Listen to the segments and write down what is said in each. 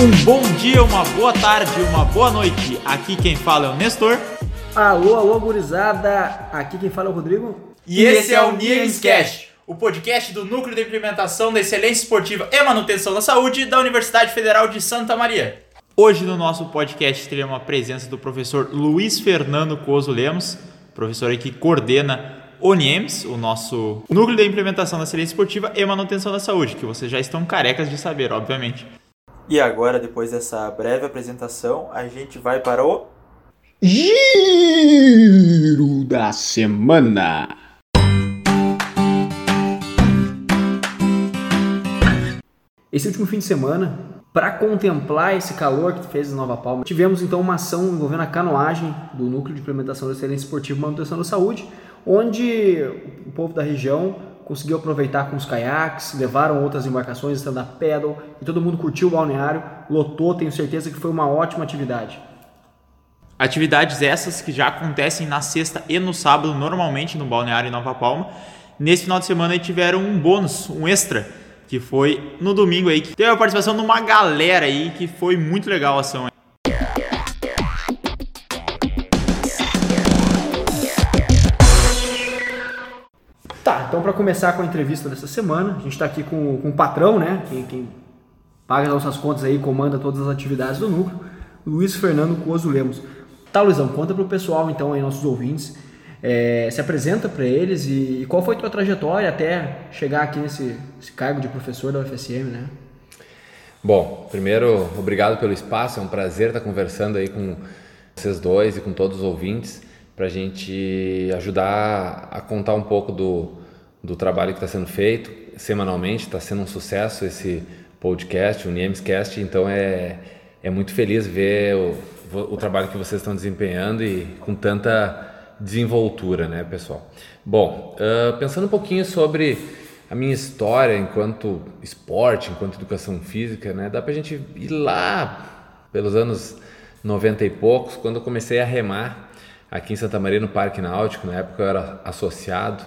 Um bom dia, uma boa tarde, uma boa noite. Aqui quem fala é o Nestor. Alô, alô, gurizada. Aqui quem fala é o Rodrigo. E, esse é o Niemes Cash, o podcast do Núcleo de Implementação da Excelência Esportiva e Manutenção da Saúde da Universidade Federal de Santa Maria. Hoje no nosso podcast teremos a presença do professor Luiz Fernando Coso Lemos, professor que coordena o NIEMS, o nosso Núcleo de Implementação da Excelência Esportiva e Manutenção da Saúde, que vocês já estão carecas de saber, obviamente. E agora, depois dessa breve apresentação, a gente vai para o Giro da semana. Esse último fim de semana, para contemplar esse calor que fez em Nova Palma, tivemos então uma ação envolvendo a canoagem do Núcleo de Implementação da Excelência Esportiva e Manutenção da Saúde, onde o povo da região conseguiu aproveitar com os caiaques, levaram outras embarcações, stand-up paddle, e todo mundo curtiu o balneário, lotou, tenho certeza que foi uma ótima atividade. Atividades essas que já acontecem na sexta e no sábado, normalmente no balneário em Nova Palma. Nesse final de semana aí tiveram um bônus, um extra, que foi no domingo aí, que teve a participação de uma galera aí, que foi muito legal a ação. Então para começar com a entrevista dessa semana, a gente está aqui com, com o patrão, né? Quem, quem paga as nossas contas aí, comanda todas as atividades do núcleo, Luiz Fernando Coso Lemos. Tá, Luizão, conta pro pessoal então aí, nossos ouvintes, é, se apresenta para eles e, e, qual foi tua trajetória até chegar aqui nesse cargo de professor da UFSM, né? Bom, primeiro, obrigado pelo espaço, é um prazer estar conversando aí com vocês dois e com todos os ouvintes para a gente ajudar a contar um pouco do, do trabalho que está sendo feito semanalmente. Está sendo um sucesso esse podcast, o Niemescast, então é, é muito feliz ver o, o trabalho que vocês estão desempenhando e com tanta desenvoltura, né, pessoal? Bom, uh, pensando um pouquinho sobre a minha história enquanto esporte, enquanto educação física, né, dá para a gente ir lá pelos anos 90 e poucos, quando eu comecei a remar aqui em Santa Maria, no Parque Náutico. Na época eu era associado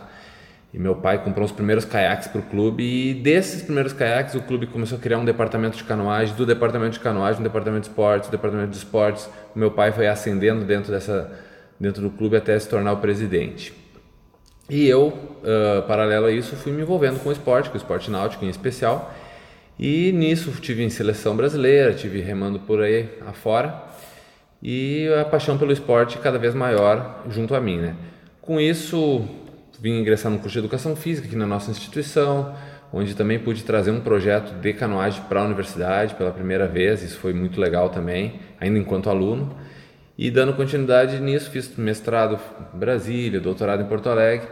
e meu pai comprou os primeiros caiaques para o clube. E desses primeiros caiaques, o clube começou a criar um departamento de canoagem. Do departamento de canoagem, um departamento de esportes, um departamento de esportes. O meu pai foi ascendendo dentro, dessa, dentro do clube até se tornar o presidente. E eu, uh, paralelo a isso, fui me envolvendo com o esporte, com o esporte náutico em especial. E nisso tive em seleção brasileira, tive remando por aí afora e a paixão pelo esporte cada vez maior junto a mim, né? Com isso, vim ingressar no curso de Educação Física aqui na nossa instituição, onde também pude trazer um projeto de canoagem para a universidade pela primeira vez, isso foi muito legal também, ainda enquanto aluno. E dando continuidade nisso, fiz mestrado em Brasília, doutorado em Porto Alegre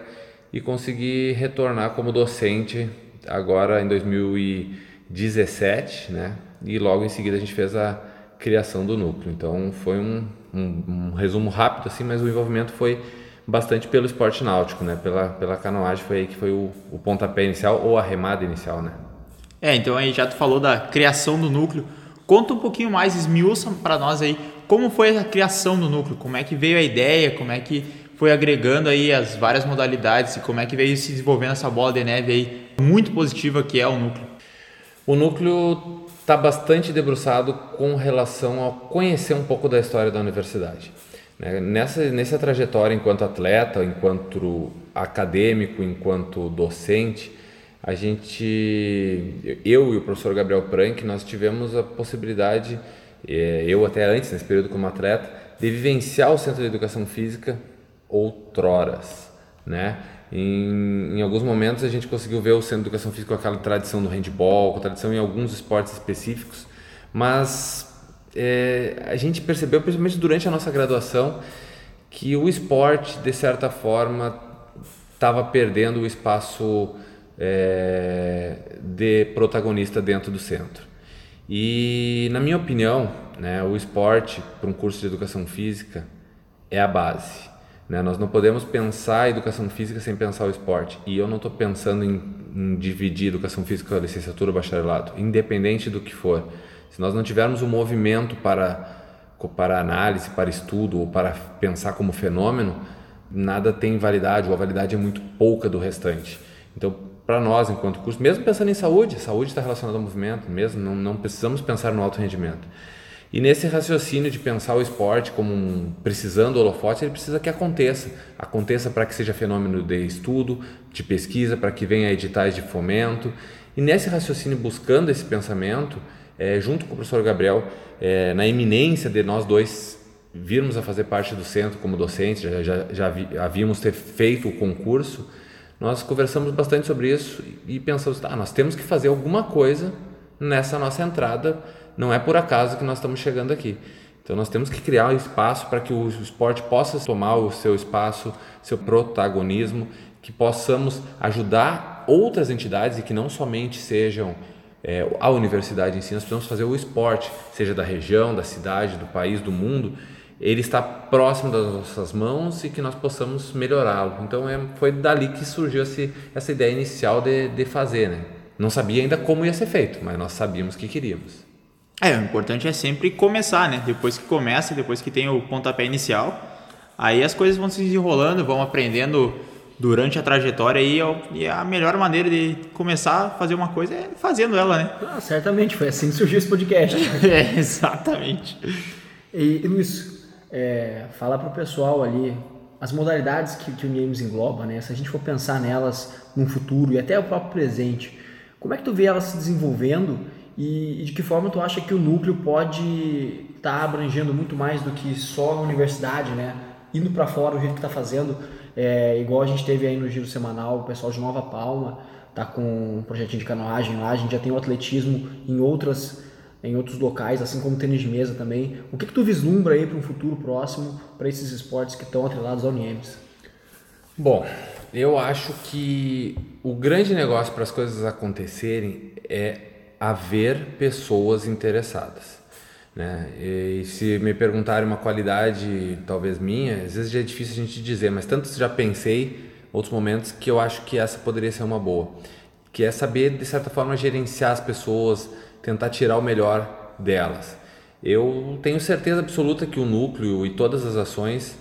e consegui retornar como docente agora em 2017, né? E logo em seguida a gente fez a criação do núcleo. Então foi um, um, um, resumo rápido assim, mas o envolvimento foi bastante pelo esporte náutico, né? Pela, pela canoagem foi aí que foi o, o pontapé inicial ou a remada inicial, né? É, então aí já tu falou da criação do núcleo. Conta um pouquinho mais, esmiuça para nós aí como foi a criação do núcleo, como é que veio a ideia, como é que foi agregando aí as várias modalidades e como é que veio se desenvolvendo essa bola de neve aí muito positiva que é o núcleo. O núcleo está bastante debruçado com relação a conhecer um pouco da história da universidade. Né? Nessa, nessa trajetória enquanto atleta, enquanto acadêmico, enquanto docente, a gente, eu e o professor Gabriel Prank, nós tivemos a possibilidade, é, eu até antes, nesse período como atleta, de vivenciar o Centro de Educação Física outroras, né? Em, em, alguns momentos a gente conseguiu ver o Centro de Educação Física com aquela tradição do handball, com tradição em alguns esportes específicos, mas é, a gente percebeu, principalmente durante a nossa graduação, que o esporte, de certa forma, estava perdendo o espaço é, de protagonista dentro do centro. E, na minha opinião, né, o esporte para um curso de educação física é a base. Né? Nós não podemos pensar a educação física sem pensar o esporte. E eu não estou pensando em, em, dividir educação física licenciatura bacharelado, independente do que for. Se nós não tivermos um movimento para, para análise, para estudo ou para pensar como fenômeno, nada tem validade ou a validade é muito pouca do restante. Então, para nós enquanto curso, mesmo pensando em saúde, saúde está relacionada ao movimento, mesmo não, não precisamos pensar no alto rendimento. E nesse raciocínio de pensar o esporte como um, precisando do holofote, ele precisa que aconteça. Aconteça para que seja fenômeno de estudo, de pesquisa, para que venha editais de fomento. E nesse raciocínio, buscando esse pensamento, é, junto com o professor Gabriel, é, na iminência de nós dois virmos a fazer parte do centro como docentes, já, já, já vi, havíamos ter feito o concurso, nós conversamos bastante sobre isso e pensamos, tá, nós temos que fazer alguma coisa nessa nossa entrada não é por acaso que nós estamos chegando aqui. Então nós temos que criar um espaço para que o esporte possa tomar o seu espaço, seu protagonismo, que possamos ajudar outras entidades e que não somente sejam é, a universidade em si, nós precisamos fazer o esporte, seja da região, da cidade, do país, do mundo, ele está próximo das nossas mãos e que nós possamos melhorá-lo. Então é, foi dali que surgiu esse, essa ideia inicial de, de fazer. Né? Não sabia ainda como ia ser feito, mas nós sabíamos que queríamos. É, o importante é sempre começar, né? Depois que começa, depois que tem o pontapé inicial, aí as coisas vão se desenrolando, vão aprendendo durante a trajetória e, e a melhor maneira de começar a fazer uma coisa é fazendo ela, né? Ah, certamente, foi assim que surgiu esse podcast. é, exatamente. E, Luiz, é, fala para o pessoal ali as modalidades que, que o Games engloba, né? Se a gente for pensar nelas no futuro e até o próprio presente, como é que tu vê elas se desenvolvendo e, de que forma tu acha que o núcleo pode estar tá abrangendo muito mais do que só a universidade, né? Indo para fora, o jeito que está fazendo, é, igual a gente teve aí no giro semanal, o pessoal de Nova Palma tá com um projetinho de canoagem lá, a gente já tem o atletismo em outras em outros locais, assim como tênis de mesa também. O que, que tu vislumbra aí para um futuro próximo para esses esportes que estão atrelados ao Niemes? Bom, eu acho que o grande negócio para as coisas acontecerem é haver pessoas interessadas. Né? E se me perguntarem uma qualidade talvez minha, às vezes já é difícil a gente dizer, mas tanto já pensei outros momentos que eu acho que essa poderia ser uma boa, que é saber de certa forma gerenciar as pessoas, tentar tirar o melhor delas. Eu tenho certeza absoluta que o núcleo e todas as ações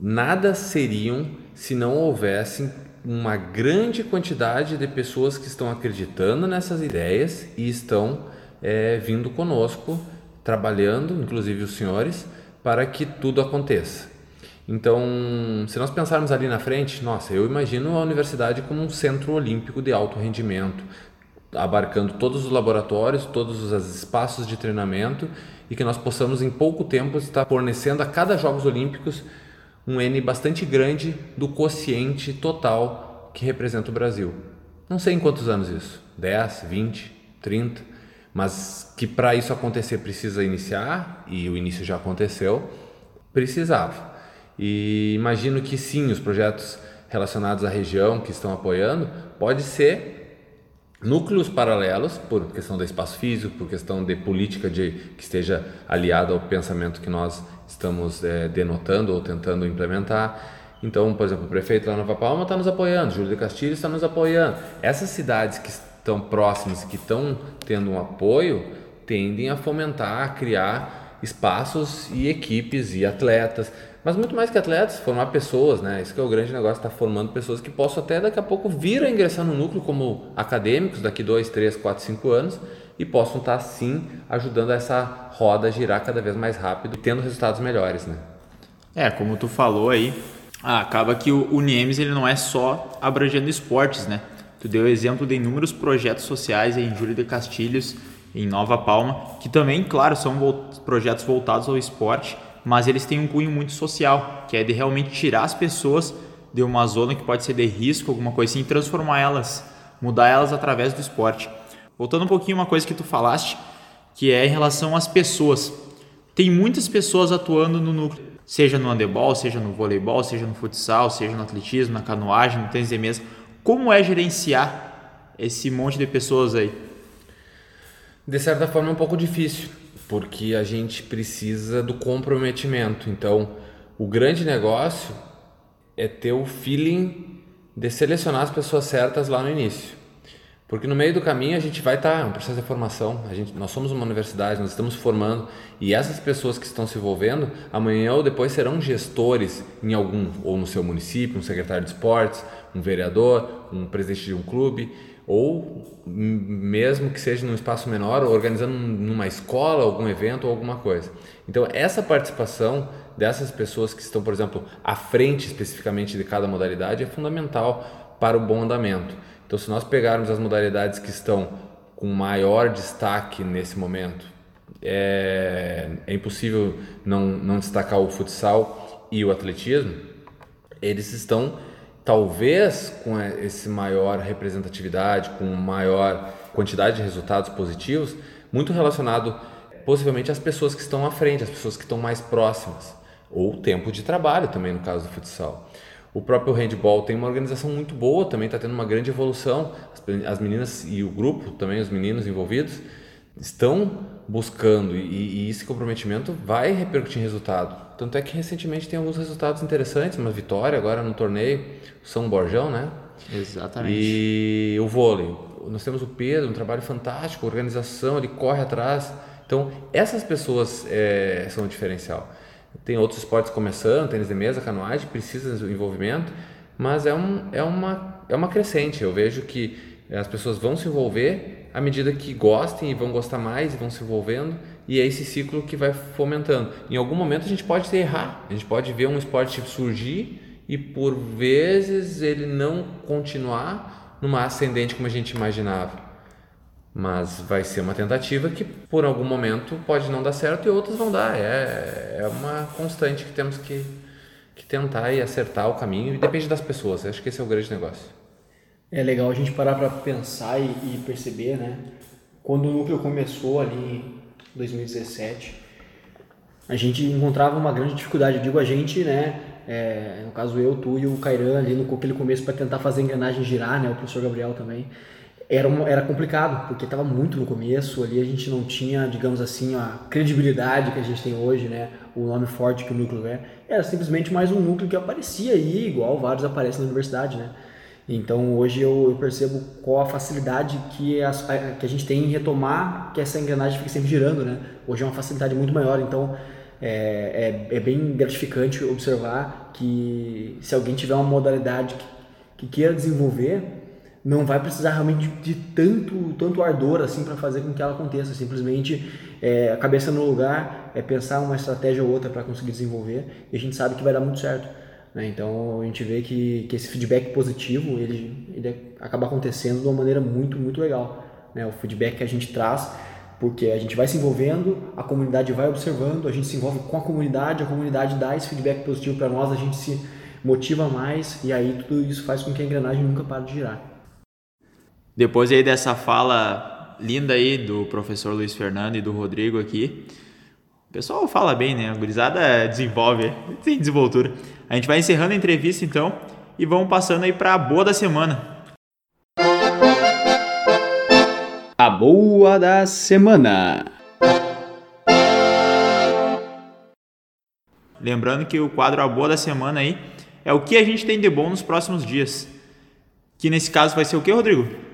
nada seriam se não houvessem uma grande quantidade de pessoas que estão acreditando nessas ideias e estão é, vindo conosco, trabalhando, inclusive os senhores, para que tudo aconteça. Então, se nós pensarmos ali na frente, nossa, eu imagino a universidade como um centro olímpico de alto rendimento, abarcando todos os laboratórios, todos os espaços de treinamento e que nós possamos em pouco tempo estar fornecendo a cada Jogos Olímpicos um N bastante grande do quociente total que representa o Brasil. Não sei em quantos anos isso, 10, 20, 30, mas que para isso acontecer precisa iniciar, e o início já aconteceu, precisava. E imagino que sim, os projetos relacionados à região que estão apoiando, pode ser núcleos paralelos, por questão do espaço físico, por questão de política de, que esteja aliado ao pensamento que nós estamos é, denotando ou tentando implementar. Então, por exemplo, o prefeito lá Nova Palma está nos apoiando, Júlio de Castilho está nos apoiando. Essas cidades que estão próximas, que estão tendo um apoio, tendem a fomentar, a criar espaços e equipes e atletas. Mas muito mais que atletas, formar pessoas, né? Isso que é o grande negócio, estar tá formando pessoas que possam até daqui a pouco vir a ingressar no núcleo como acadêmicos daqui dois, três, quatro, cinco anos e possam estar tá, sim ajudando essa roda a girar cada vez mais rápido, tendo resultados melhores, né? É, como tu falou aí, ah, acaba que o, o ele não é só abrangendo esportes, né? Tu deu exemplo de inúmeros projetos sociais em Júlio de Castilhos, em Nova Palma, que também, claro, são projetos voltados ao esporte, mas eles têm um cunho muito social, que é de realmente tirar as pessoas de uma zona que pode ser de risco, alguma coisa assim, e transformar elas, mudar elas através do esporte. Voltando um pouquinho uma coisa que tu falaste, que é em relação às pessoas. Tem muitas pessoas atuando no núcleo, seja no handebol, seja no voleibol, seja no futsal, seja no atletismo, na canoagem, no tênis de mesa. Como é gerenciar esse monte de pessoas aí? De certa forma é um pouco difícil, porque a gente precisa do comprometimento. Então, o grande negócio é ter o feeling de selecionar as pessoas certas lá no início. Porque no meio do caminho a gente vai estar, é um processo de formação, a gente, nós somos uma universidade, nós estamos formando e essas pessoas que estão se envolvendo, amanhã ou depois serão gestores em algum, ou no seu município, um secretário de esportes, um vereador, um presidente de um clube, ou mesmo que seja num espaço menor, organizando numa escola, algum evento ou alguma coisa. Então, essa participação dessas pessoas que estão, por exemplo, à frente especificamente de cada modalidade é fundamental para o bom andamento. Então, se nós pegarmos as modalidades que estão com maior destaque nesse momento, é, é impossível não, não destacar o futsal e o atletismo, eles estão talvez com esse maior representatividade, com maior quantidade de resultados positivos, muito relacionado possivelmente às pessoas que estão à frente, às pessoas que estão mais próximas, ou tempo de trabalho também no caso do futsal. O próprio handball tem uma organização muito boa, também está tendo uma grande evolução. As, as, meninas e o grupo, também os meninos envolvidos, estão buscando e, e, esse comprometimento vai repercutir em resultado. Tanto é que recentemente tem alguns resultados interessantes, uma vitória agora no torneio São Borjão, né? Exatamente. E o vôlei. Nós temos o Pedro, um trabalho fantástico, organização, ele corre atrás. Então, essas pessoas é, são o diferencial. Tem outros esportes começando, tênis de mesa, canoagem, precisa de envolvimento, mas é, um, é, uma, é uma crescente. Eu vejo que as pessoas vão se envolver à medida que gostem e vão gostar mais e vão se envolvendo, e é esse ciclo que vai fomentando. Em algum momento a gente pode errar, a gente pode ver um esporte surgir e por vezes ele não continuar numa ascendente como a gente imaginava. Mas vai ser uma tentativa que por algum momento pode não dar certo e outras vão dar. É, é uma constante que temos que, que tentar e acertar o caminho e depende das pessoas. Acho que esse é o grande negócio. É legal a gente parar para pensar e, e, perceber, né? Quando o núcleo começou ali em 2017, a gente encontrava uma grande dificuldade. Eu digo a gente, né? É, no caso eu, tu e o Cairan ali no aquele começo para tentar fazer a engrenagem girar, né? O professor Gabriel também era, era complicado, porque estava muito no começo, ali a gente não tinha, digamos assim, a credibilidade que a gente tem hoje, né? o nome forte que o núcleo é. Era simplesmente mais um núcleo que aparecia aí, igual vários aparecem na universidade. Né? Então hoje eu, eu percebo qual a facilidade que, as, que a gente tem em retomar que essa engrenagem fique sempre girando. Né? Hoje é uma facilidade muito maior, então é, é, é bem gratificante observar que se alguém tiver uma modalidade que, que queira desenvolver, não vai precisar realmente de, tanto, tanto ardor assim para fazer com que ela aconteça. Simplesmente é, a cabeça no lugar, é pensar uma estratégia ou outra para conseguir desenvolver e a gente sabe que vai dar muito certo. Né? Então a gente vê que, que esse feedback positivo ele, ele acaba acontecendo de uma maneira muito, muito legal. Né? O feedback que a gente traz porque a gente vai se envolvendo, a comunidade vai observando, a gente se envolve com a comunidade, a comunidade dá esse feedback positivo para nós, a gente se motiva mais e aí tudo isso faz com que a engrenagem nunca pare de girar. Depois aí dessa fala linda aí do professor Luiz Fernando e do Rodrigo aqui, o pessoal fala bem, né? A gurizada desenvolve, tem desenvoltura. A gente vai encerrando a entrevista então e vamos passando aí para a boa da semana. A boa da semana. Lembrando que o quadro A Boa da Semana aí é o que a gente tem de bom nos próximos dias. Que nesse caso vai ser o que, Rodrigo?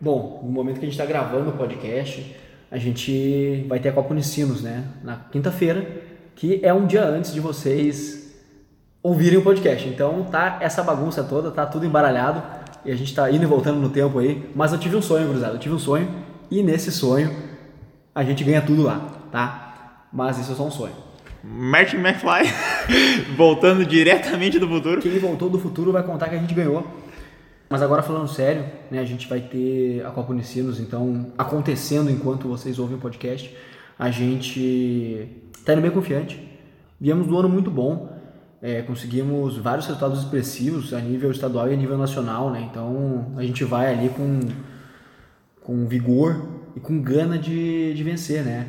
Bom, no momento que a gente está gravando o podcast, a gente vai ter a Copa Unicinos, né? Na quinta-feira, que é um dia antes de vocês ouvirem o podcast. Então tá essa bagunça toda, tá tudo embaralhado e a gente está indo e voltando no tempo aí. Mas eu tive um sonho, gurizada, eu tive um sonho e nesse sonho a gente ganha tudo lá, tá? Mas isso é só um sonho. Martin McFly voltando diretamente do futuro. Quem voltou do futuro vai contar que a gente ganhou. Mas agora falando sério, né, a gente vai ter a Copa Unicinos, então acontecendo enquanto vocês ouvem o podcast, a gente está indo bem confiante. Viemos do ano muito bom, é, conseguimos vários resultados expressivos a nível estadual e a nível nacional, né? Então a gente vai ali com, com vigor e com gana de, de vencer, né?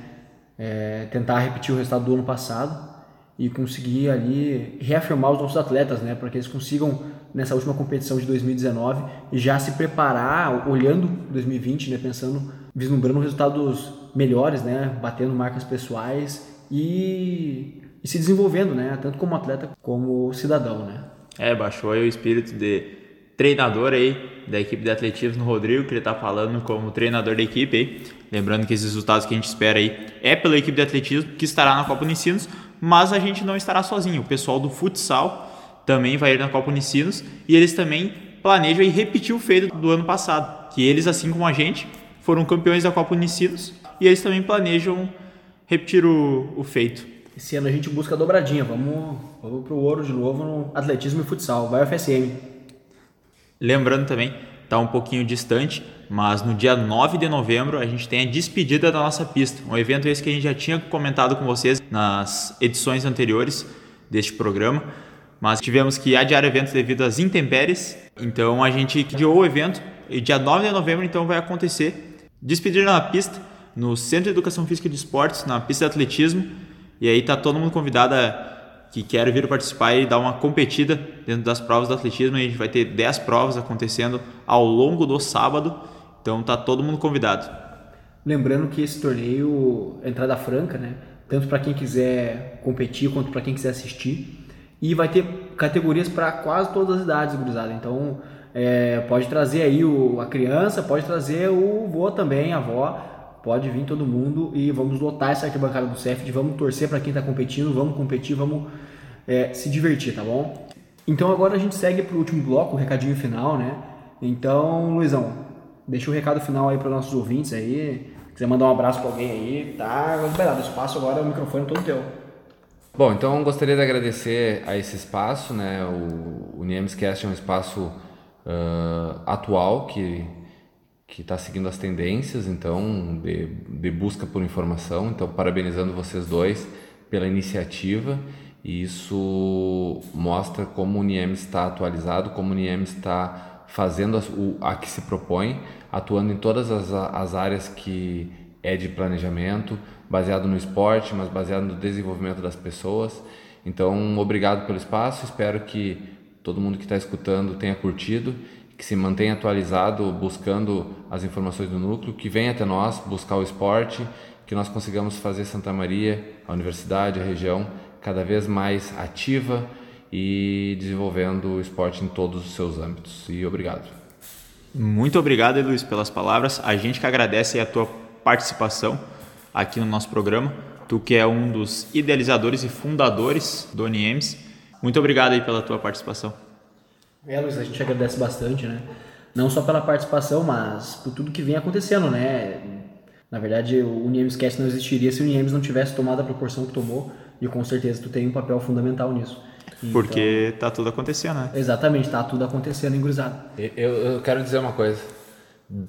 É, tentar repetir o resultado do ano passado e conseguir ali reafirmar os nossos atletas, né? Para que eles consigam nessa última competição de 2019 e já se preparar, olhando 2020, né, pensando, vislumbrando resultados melhores, né, batendo marcas pessoais e, e se desenvolvendo, né, tanto como atleta como cidadão, né. É, baixou aí o espírito de treinador aí da equipe de atletismo, Rodrigo, que ele está falando como treinador da equipe aí. Lembrando que esses resultados que a gente espera aí é pela equipe de atletismo que estará na Copa Unicinos, mas a gente não estará sozinho. O pessoal do futsal também vai ir na Copa Unicinos e eles também planejam aí repetir o feito do ano passado, que eles, assim como a gente, foram campeões da Copa Unicinos e eles também planejam repetir o, o feito. Esse ano a gente busca a dobradinha, vamos, vamos pro ouro de novo no atletismo e futsal, vai o FSM. Lembrando também, está um pouquinho distante, mas no dia 9 de novembro a gente tem a despedida da nossa pista. Um evento esse que a gente já tinha comentado com vocês nas edições anteriores deste programa, mas tivemos que adiar o evento devido às intempéries. Então a gente adiou o evento e dia 9 de novembro então vai acontecer despedida na pista no Centro de Educação Física e de Esportes, na pista de atletismo. E aí tá todo mundo convidado a que quer vir participar e dar uma competida dentro das provas do atletismo. A gente vai ter 10 provas acontecendo ao longo do sábado, então tá todo mundo convidado. Lembrando que esse torneio é entrada franca, né? Tanto para quem quiser competir quanto para quem quiser assistir. E vai ter categorias para quase todas as idades, gurizada. Então é, pode trazer aí o, a criança, pode trazer o vô também, a avó. Pode vir todo mundo e vamos lotar essa arquibancada do CEFD, vamos torcer para quem está competindo, vamos competir, vamos é, se divertir, tá bom? Então agora a gente segue para o último bloco, o recadinho final, né? Então, Luizão, deixa o recado final aí para nossos ouvintes aí. Se quiser mandar um abraço para alguém aí, tá liberado. Espaço agora, o microfone é todo teu. Bom, então gostaria de agradecer a esse espaço, né? O, o Niemscast é um espaço uh, atual que que está seguindo as tendências, então, de, de, busca por informação. Então, parabenizando vocês dois pela iniciativa. E isso mostra como o NIEM está atualizado, como o NIEM está fazendo o, a que se propõe, atuando em todas as, as áreas que é de planejamento, baseado no esporte, mas baseado no desenvolvimento das pessoas. Então, obrigado pelo espaço, espero que todo mundo que está escutando tenha curtido que se mantenha atualizado, buscando as informações do núcleo, que venha até nós buscar o esporte, que nós consigamos fazer Santa Maria, a universidade, a região, cada vez mais ativa e desenvolvendo o esporte em todos os seus âmbitos. E obrigado. Muito obrigado, Luiz, pelas palavras. A gente que agradece a tua participação aqui no nosso programa. Tu que é um dos idealizadores e fundadores do ONIEMS. Muito obrigado aí pela tua participação. É, Luiz, a gente agradece bastante, né? Não só pela participação, mas por tudo que vem acontecendo, né? Na verdade, o Uniemscast não existiria se o Uniems não tivesse tomado a proporção que tomou, e com certeza tu tem um papel fundamental nisso. Então, Porque tá tudo acontecendo, né? Exatamente, tá tudo acontecendo, enguruzado. Eu, eu quero dizer uma coisa.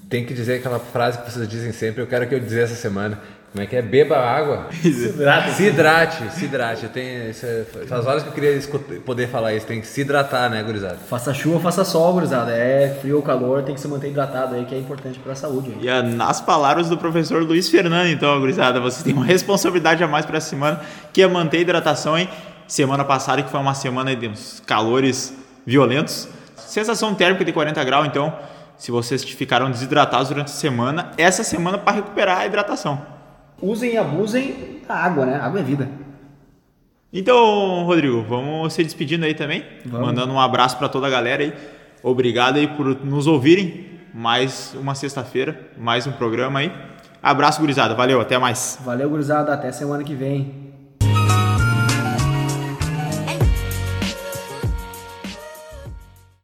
Tem que dizer aquela frase que vocês dizem sempre, eu quero que eu dizer essa semana. Como é que é? Beba água. se hidrate. Se hidrate, se hidrate. Eu tenho, isso é, faz horas que eu queria escutar, poder falar isso. Tem que se hidratar, né, gurizada? Faça chuva, faça sol, gurizada. É frio ou calor, tem que se manter hidratado aí, que é importante para a saúde. E nas palavras do professor Luiz Fernando, então, gurizada, vocês têm uma responsabilidade a mais para essa semana, que é manter a hidratação, hein? Semana passada, que foi uma semana de uns calores violentos. Sensação térmica de 40 graus, então, se vocês ficaram desidratados durante a semana, essa semana para recuperar a hidratação usem e abusem da água, né? Água é vida. Então, Rodrigo, vamos se despedindo aí também. Vamos. Mandando um abraço para toda a galera aí. Obrigado aí por nos ouvirem. Mais uma sexta-feira, mais um programa aí. Abraço, gurizada. Valeu, até mais. Valeu, gurizada. Até semana que vem.